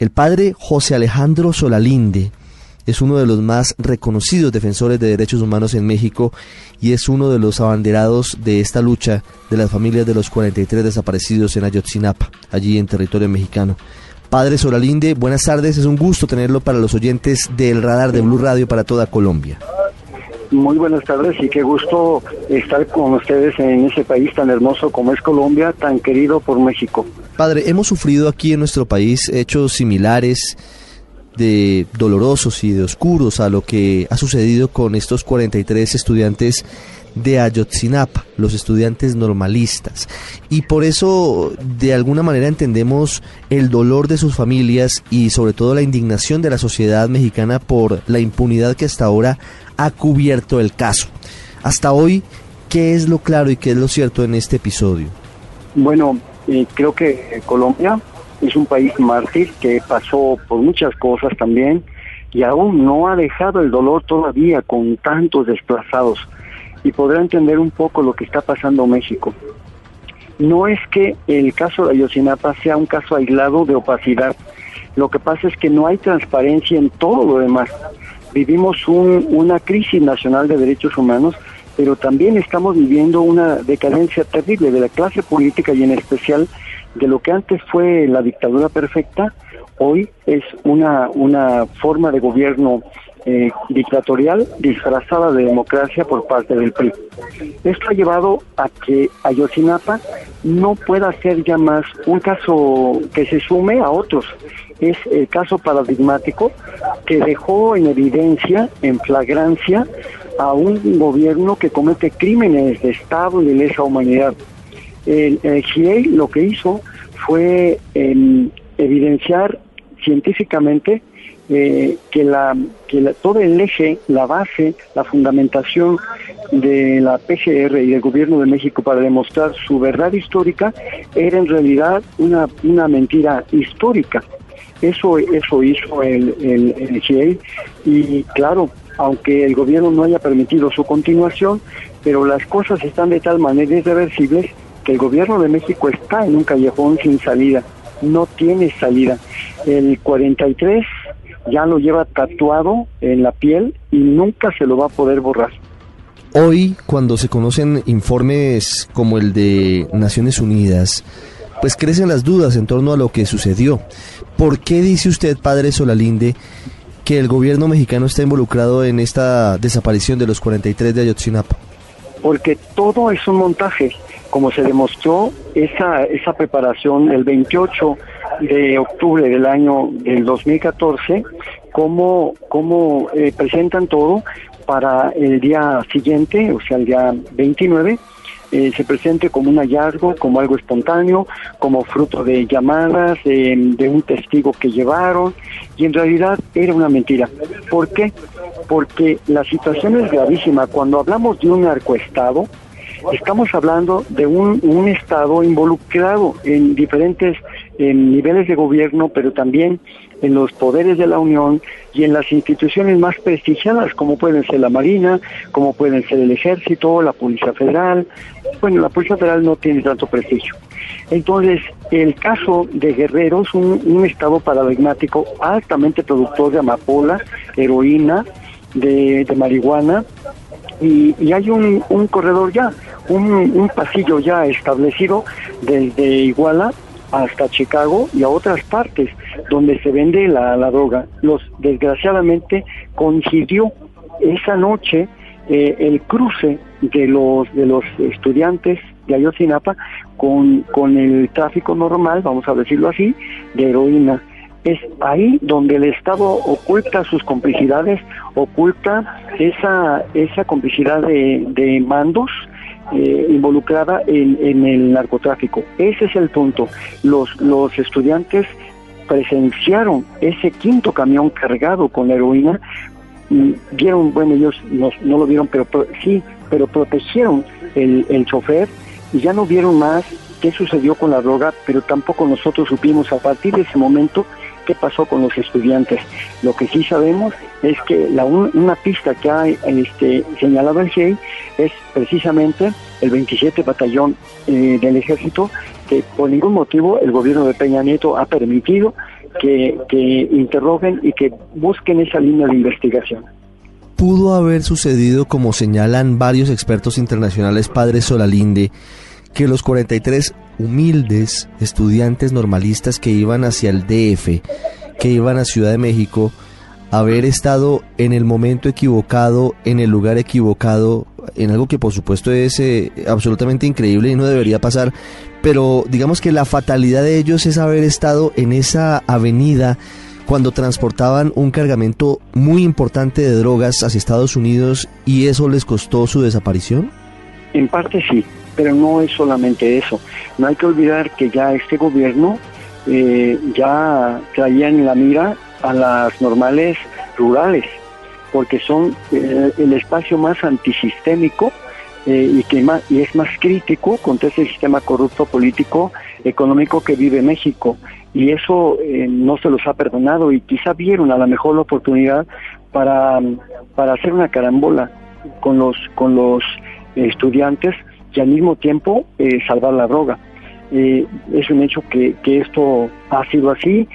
El padre José Alejandro Solalinde es uno de los más reconocidos defensores de derechos humanos en México y es uno de los abanderados de esta lucha de las familias de los 43 desaparecidos en Ayotzinapa, allí en territorio mexicano. Padre Solalinde, buenas tardes, es un gusto tenerlo para los oyentes del radar de Blue Radio para toda Colombia. Muy buenas tardes y qué gusto estar con ustedes en ese país tan hermoso como es Colombia, tan querido por México. Padre, hemos sufrido aquí en nuestro país hechos similares de dolorosos y de oscuros a lo que ha sucedido con estos 43 estudiantes de Ayotzinapa, los estudiantes normalistas. Y por eso, de alguna manera, entendemos el dolor de sus familias y sobre todo la indignación de la sociedad mexicana por la impunidad que hasta ahora ha cubierto el caso. Hasta hoy, ¿qué es lo claro y qué es lo cierto en este episodio? Bueno, eh, creo que Colombia es un país mártir que pasó por muchas cosas también y aún no ha dejado el dolor todavía con tantos desplazados y podrá entender un poco lo que está pasando en México. No es que el caso de Ayotzinapa sea un caso aislado de opacidad, lo que pasa es que no hay transparencia en todo lo demás vivimos una crisis nacional de derechos humanos, pero también estamos viviendo una decadencia terrible de la clase política y en especial de lo que antes fue la dictadura perfecta, hoy es una, una forma de gobierno eh, dictatorial disfrazada de democracia por parte del PRI. Esto ha llevado a que Ayotzinapa no pueda ser ya más un caso que se sume a otros. Es el caso paradigmático que dejó en evidencia, en flagrancia, a un gobierno que comete crímenes de Estado y lesa humanidad. El, el lo que hizo fue em, evidenciar científicamente eh, que, la, que todo el eje, la base, la fundamentación de la PGR y del gobierno de México para demostrar su verdad histórica era en realidad una, una mentira histórica. Eso, eso hizo el, el, el y claro, aunque el gobierno no haya permitido su continuación, pero las cosas están de tal manera irreversibles que el gobierno de México está en un callejón sin salida, no tiene salida. El 43 ya lo lleva tatuado en la piel y nunca se lo va a poder borrar. Hoy, cuando se conocen informes como el de Naciones Unidas, pues crecen las dudas en torno a lo que sucedió. ¿Por qué dice usted, padre Solalinde, que el gobierno mexicano está involucrado en esta desaparición de los 43 de Ayotzinapa? Porque todo es un montaje. Como se demostró, esa, esa preparación el 28 de octubre del año del 2014, cómo, cómo eh, presentan todo para el día siguiente, o sea, el día 29, eh, se presente como un hallazgo, como algo espontáneo, como fruto de llamadas, de un testigo que llevaron, y en realidad era una mentira. ¿Por qué? Porque la situación es gravísima. Cuando hablamos de un narcoestado, estamos hablando de un, un Estado involucrado en diferentes niveles de gobierno, pero también en los poderes de la Unión y en las instituciones más prestigiadas, como pueden ser la Marina, como pueden ser el Ejército, la Policía Federal. Bueno, la Policía Federal no tiene tanto prestigio. Entonces, el caso de Guerrero es un, estado paradigmático altamente productor de amapola, heroína, de, marihuana, y, y, hay un, un corredor ya, un, pasillo ya establecido desde Iguala hasta Chicago y a otras partes donde se vende la, droga. Los desgraciadamente coincidió esa noche eh, el cruce de los de los estudiantes de Ayotzinapa con, con el tráfico normal, vamos a decirlo así, de heroína. Es ahí donde el Estado oculta sus complicidades, oculta esa, esa complicidad de, de mandos, eh, involucrada en, el narcotráfico. Ese es el punto. Los, los estudiantes presenciaron ese quinto camión cargado con heroína, mm, vieron, bueno, ellos no, no lo vieron, pero, sí, pero protegieron el, el chofer y ya no vieron más qué sucedió con la droga, pero tampoco nosotros supimos a partir de ese momento qué pasó con los estudiantes. Lo que sí sabemos es que la una pista que ha este, señalado el GEI es precisamente el 27 Batallón eh, del Ejército, que por ningún motivo el gobierno de Peña Nieto ha permitido que, que interroguen y que busquen esa línea de investigación. Pudo haber sucedido, como señalan varios expertos internacionales, padre Solalinde, que los 43 humildes estudiantes normalistas que iban hacia el DF, que iban a Ciudad de México, haber estado en el momento equivocado, en el lugar equivocado, en algo que por supuesto es eh, absolutamente increíble y no debería pasar, pero digamos que la fatalidad de ellos es haber estado en esa avenida cuando transportaban un cargamento muy importante de drogas hacia Estados Unidos y eso les costó su desaparición? En parte sí, pero no es solamente eso. No hay que olvidar que ya este gobierno eh, ya traía en la mira a las normales rurales, porque son eh, el espacio más antisistémico eh, y que más, y es más crítico contra ese sistema corrupto político económico que vive México y eso no se los ha perdonado y quizá vieron a lo mejor la oportunidad para, para hacer una carambola con los con los estudiantes y al mismo tiempo eh, salvar la droga. Eh, es un hecho que, que, esto ha sido así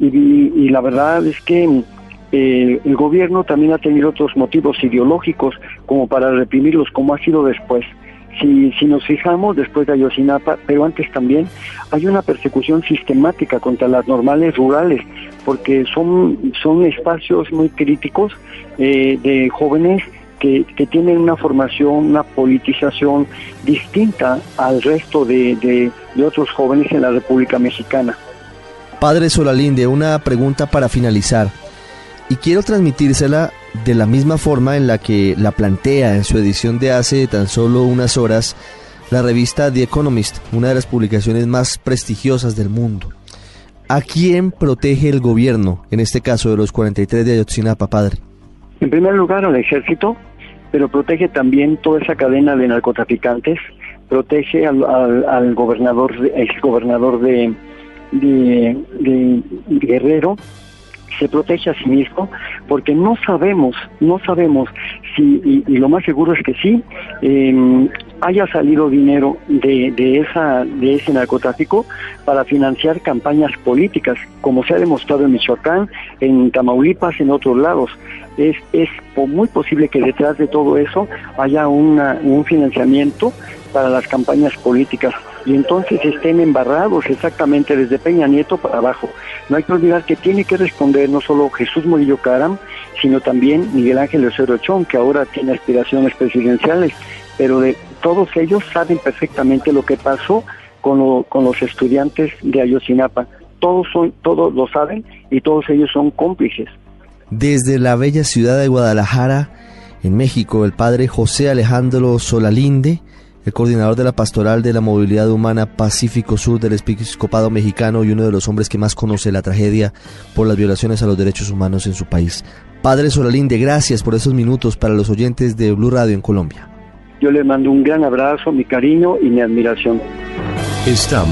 y, la verdad es que eh, el gobierno también ha tenido otros motivos ideológicos como para reprimirlos, como ha sido después. Si, si nos fijamos después de Ayotzinapa, pero antes también, hay una persecución sistemática contra las normales rurales, porque son, son espacios muy críticos de jóvenes que, tienen una formación, una politización distinta al resto de, otros jóvenes en la República Mexicana. Padre Solalinde, una pregunta para finalizar. Y quiero transmitírsela de la misma forma en la que la plantea en su edición de hace tan solo unas horas la revista The Economist, una de las publicaciones más prestigiosas del mundo. ¿A quién protege el gobierno, en este caso de los 43 de Ayotzinapa, padre? En primer lugar, al ejército, pero protege también toda esa cadena de narcotraficantes, protege al, al, ex gobernador de, de, Guerrero, se protege a sí mismo porque no sabemos, no sabemos si, y, lo más seguro es que sí, em, haya salido dinero de, de, esa, de ese narcotráfico para financiar campañas políticas, como se ha demostrado en Michoacán, en Tamaulipas, en otros lados. Es, es muy posible que detrás de todo eso haya un financiamiento para las campañas políticas y entonces estén embarrados exactamente desde Peña Nieto para abajo. No hay que olvidar que tiene que responder no solo Jesús Murillo Caram, sino también Miguel Ángel Osorio Chón, que ahora tiene aspiraciones presidenciales, pero de todos ellos saben perfectamente lo que pasó con, con los estudiantes de Ayotzinapa. Todos, son, todos lo saben y todos ellos son cómplices. Desde la bella ciudad de Guadalajara, en México, el padre José Alejandro Solalinde, el coordinador de la Pastoral de la Movilidad Humana Pacífico Sur del Episcopado Mexicano y uno de los hombres que más conoce la tragedia por las violaciones a los derechos humanos en su país. Padre Solalinde, gracias por esos minutos para los oyentes de Blue Radio en Colombia. Yo le mando un gran abrazo, mi cariño y mi admiración. Estamos